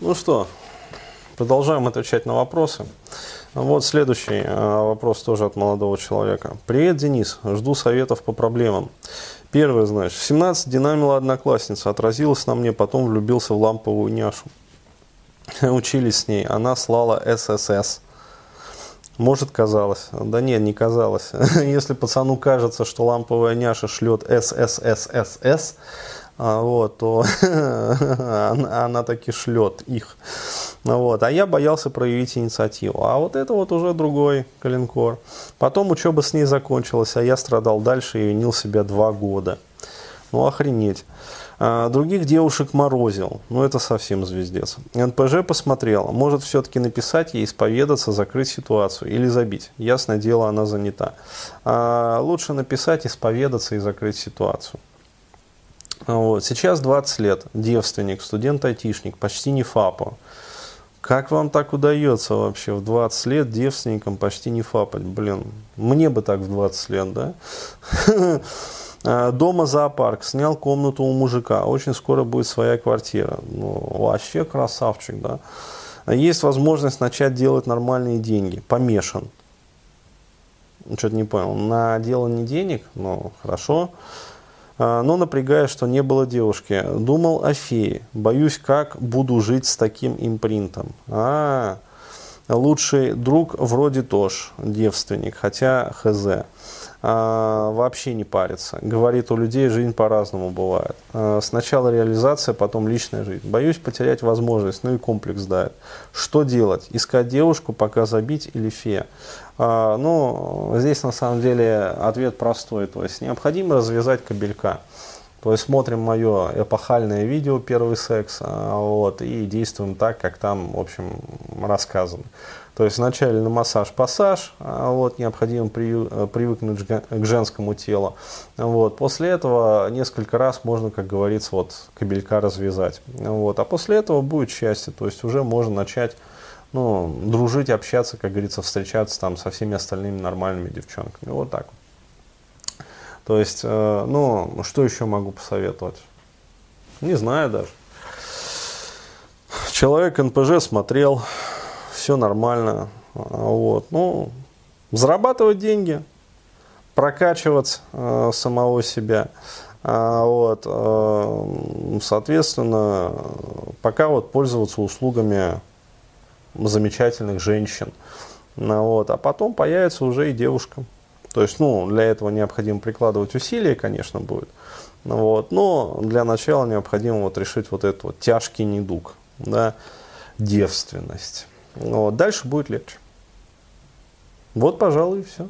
Ну что, продолжаем отвечать на вопросы. Вот следующий э, вопрос тоже от молодого человека. Привет, Денис. Жду советов по проблемам. Первое, значит, в 17 динамила одноклассница, отразилась на мне, потом влюбился в ламповую няшу. Учились с ней, она слала ССС. Может, казалось. Да нет, не казалось. Если пацану кажется, что ламповая няша шлет ССССС, вот, то она, она таки шлет их. Вот. А я боялся проявить инициативу. А вот это вот уже другой калинкор. Потом учеба с ней закончилась, а я страдал дальше и винил себя два года. Ну, охренеть. А, других девушек морозил. Ну, это совсем звездец. НПЖ посмотрел. Может, все-таки написать ей, исповедаться, закрыть ситуацию или забить. Ясное дело, она занята. А, лучше написать, исповедаться и закрыть ситуацию. Вот. Сейчас 20 лет, девственник, студент-айтишник, почти не ФАПа. Как вам так удается вообще в 20 лет девственникам почти не фапать? Блин, мне бы так в 20 лет, да? А, дома зоопарк, снял комнату у мужика, очень скоро будет своя квартира. Ну, вообще красавчик, да? Есть возможность начать делать нормальные деньги, помешан. Что-то не понял. На делание денег, ну, хорошо. Но напрягая, что не было девушки. Думал о фее. Боюсь, как буду жить с таким импринтом. А, лучший друг вроде тоже девственник, хотя хз а, вообще не парится. Говорит, у людей жизнь по-разному бывает. А, сначала реализация, потом личная жизнь. Боюсь потерять возможность, ну и комплекс дает. Что делать? Искать девушку, пока забить или фея? А, ну, здесь на самом деле ответ простой. То есть необходимо развязать кабелька. То есть смотрим мое эпохальное видео «Первый секс» а, вот, и действуем так, как там, в общем, рассказано. То есть вначале на массаж-пассаж, а, вот, необходимо э, привыкнуть к женскому телу. Вот. После этого несколько раз можно, как говорится, вот, кабелька развязать. Вот. А после этого будет счастье, то есть уже можно начать ну, дружить, общаться, как говорится, встречаться там со всеми остальными нормальными девчонками. Вот так вот. То есть, э, ну, что еще могу посоветовать? Не знаю даже. Человек НПЖ смотрел, все нормально. Вот. Ну, зарабатывать деньги, прокачивать э, самого себя. А, вот, э, соответственно, пока вот пользоваться услугами замечательных женщин. Ну, вот, а потом появится уже и девушка. То есть, ну, для этого необходимо прикладывать усилия, конечно, будет. Вот, но для начала необходимо вот решить вот этот вот тяжкий недуг, да, девственность. Вот. Дальше будет легче. Вот, пожалуй, и все.